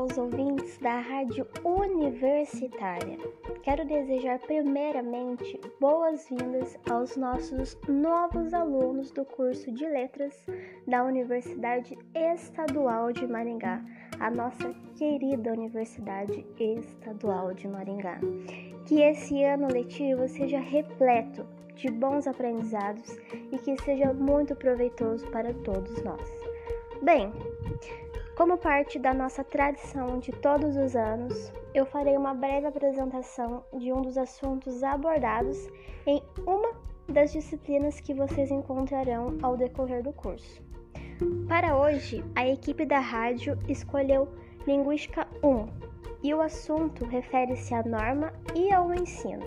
aos ouvintes da Rádio Universitária. Quero desejar primeiramente boas-vindas aos nossos novos alunos do curso de Letras da Universidade Estadual de Maringá, a nossa querida Universidade Estadual de Maringá. Que esse ano letivo seja repleto de bons aprendizados e que seja muito proveitoso para todos nós. Bem, como parte da nossa tradição de todos os anos, eu farei uma breve apresentação de um dos assuntos abordados em uma das disciplinas que vocês encontrarão ao decorrer do curso. Para hoje, a equipe da rádio escolheu Linguística 1 e o assunto refere-se à norma e ao ensino.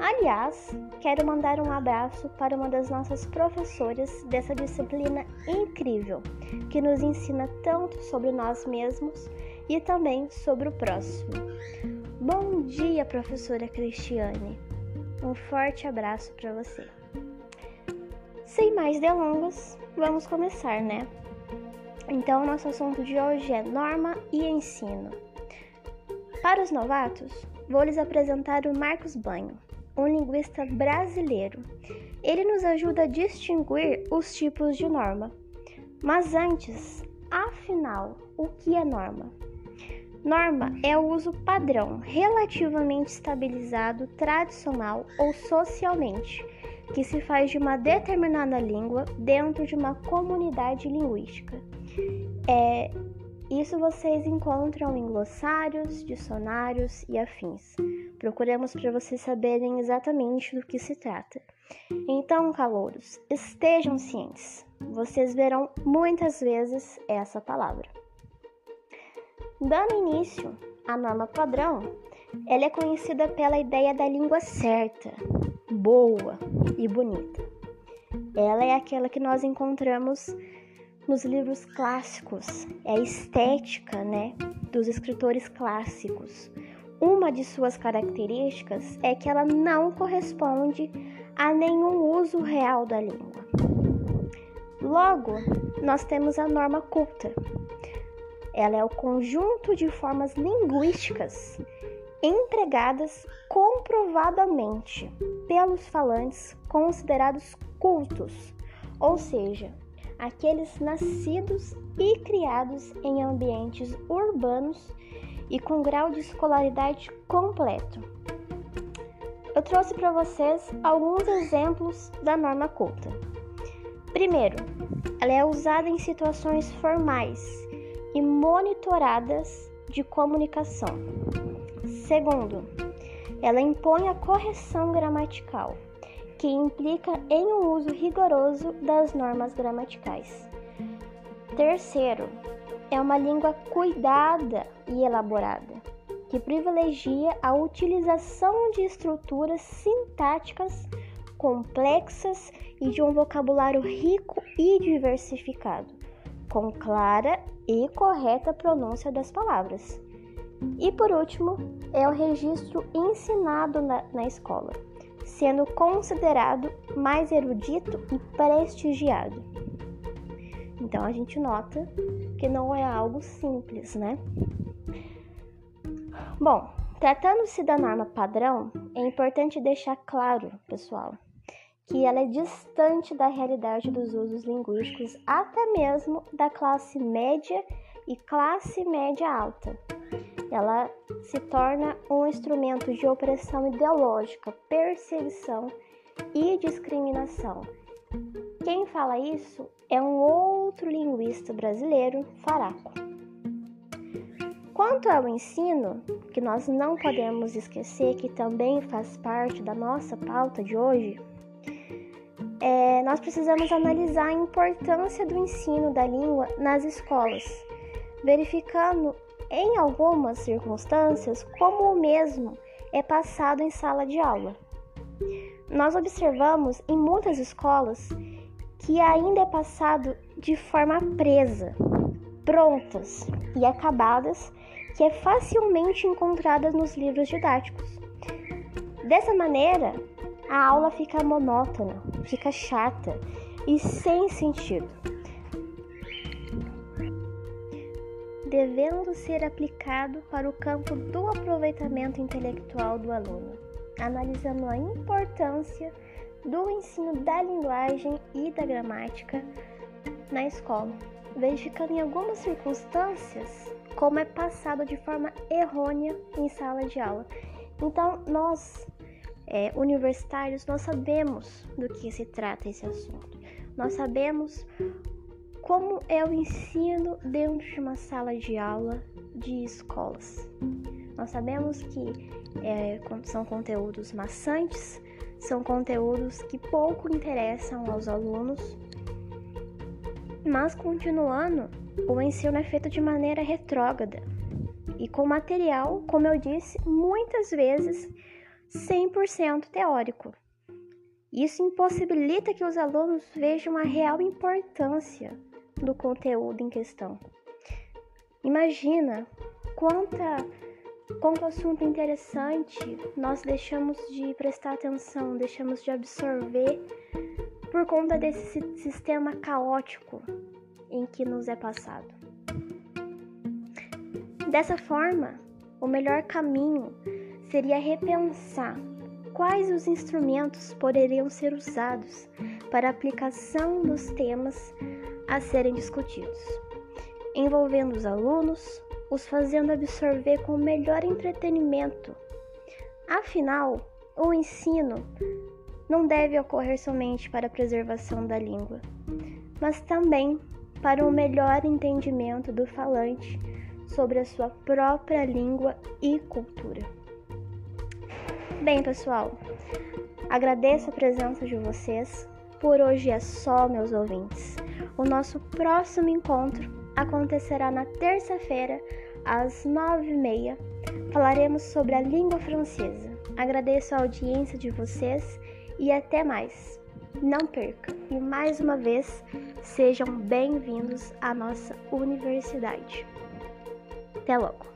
Aliás, quero mandar um abraço para uma das nossas professoras dessa disciplina incrível, que nos ensina tanto sobre nós mesmos e também sobre o próximo. Bom dia, professora Cristiane. Um forte abraço para você. Sem mais delongas, vamos começar, né? Então, nosso assunto de hoje é norma e ensino. Para os novatos, vou lhes apresentar o Marcos Banho, um linguista brasileiro. Ele nos ajuda a distinguir os tipos de norma. Mas antes, afinal, o que é norma? Norma é o uso padrão, relativamente estabilizado, tradicional ou socialmente, que se faz de uma determinada língua dentro de uma comunidade linguística. É, isso vocês encontram em glossários, dicionários e afins. Procuramos para vocês saberem exatamente do que se trata. Então, calouros, estejam cientes. Vocês verão muitas vezes essa palavra. Dando início à norma padrão, ela é conhecida pela ideia da língua certa, boa e bonita. Ela é aquela que nós encontramos nos livros clássicos, é a estética, né, dos escritores clássicos. Uma de suas características é que ela não corresponde a nenhum uso real da língua. Logo, nós temos a norma culta. Ela é o conjunto de formas linguísticas empregadas comprovadamente pelos falantes considerados cultos, ou seja, aqueles nascidos e criados em ambientes urbanos e com grau de escolaridade completo. Eu trouxe para vocês alguns exemplos da norma culta. Primeiro, ela é usada em situações formais e monitoradas de comunicação. Segundo, ela impõe a correção gramatical que implica em um uso rigoroso das normas gramaticais. Terceiro, é uma língua cuidada e elaborada, que privilegia a utilização de estruturas sintáticas complexas e de um vocabulário rico e diversificado, com clara e correta pronúncia das palavras. E por último, é o registro ensinado na, na escola sendo considerado mais erudito e prestigiado. Então a gente nota que não é algo simples, né? Bom, tratando-se da norma padrão, é importante deixar claro, pessoal, que ela é distante da realidade dos usos linguísticos, até mesmo da classe média e classe média alta ela se torna um instrumento de opressão ideológica, perseguição e discriminação. Quem fala isso é um outro linguista brasileiro, Faraco. Quanto ao ensino, que nós não podemos esquecer que também faz parte da nossa pauta de hoje, é, nós precisamos analisar a importância do ensino da língua nas escolas, verificando em algumas circunstâncias, como o mesmo é passado em sala de aula. Nós observamos em muitas escolas que ainda é passado de forma presa, prontas e acabadas, que é facilmente encontrada nos livros didáticos. Dessa maneira, a aula fica monótona, fica chata e sem sentido. Devendo ser aplicado para o campo do aproveitamento intelectual do aluno, analisando a importância do ensino da linguagem e da gramática na escola, verificando em algumas circunstâncias como é passado de forma errônea em sala de aula. Então, nós, é, universitários, nós sabemos do que se trata esse assunto. Nós sabemos como é o ensino dentro de uma sala de aula de escolas. Nós sabemos que é, são conteúdos maçantes, são conteúdos que pouco interessam aos alunos, mas continuando, o ensino é feito de maneira retrógrada e com material, como eu disse, muitas vezes 100% teórico. Isso impossibilita que os alunos vejam a real importância do conteúdo em questão. Imagina quanta, quanto assunto interessante nós deixamos de prestar atenção, deixamos de absorver por conta desse sistema caótico em que nos é passado. Dessa forma, o melhor caminho seria repensar quais os instrumentos poderiam ser usados para a aplicação dos temas a serem discutidos, envolvendo os alunos, os fazendo absorver com o melhor entretenimento. Afinal, o ensino não deve ocorrer somente para a preservação da língua, mas também para um melhor entendimento do falante sobre a sua própria língua e cultura. Bem, pessoal, agradeço a presença de vocês. Por hoje é só, meus ouvintes. O nosso próximo encontro acontecerá na terça-feira, às nove e meia. Falaremos sobre a língua francesa. Agradeço a audiência de vocês e até mais. Não perca e mais uma vez sejam bem-vindos à nossa universidade. Até logo!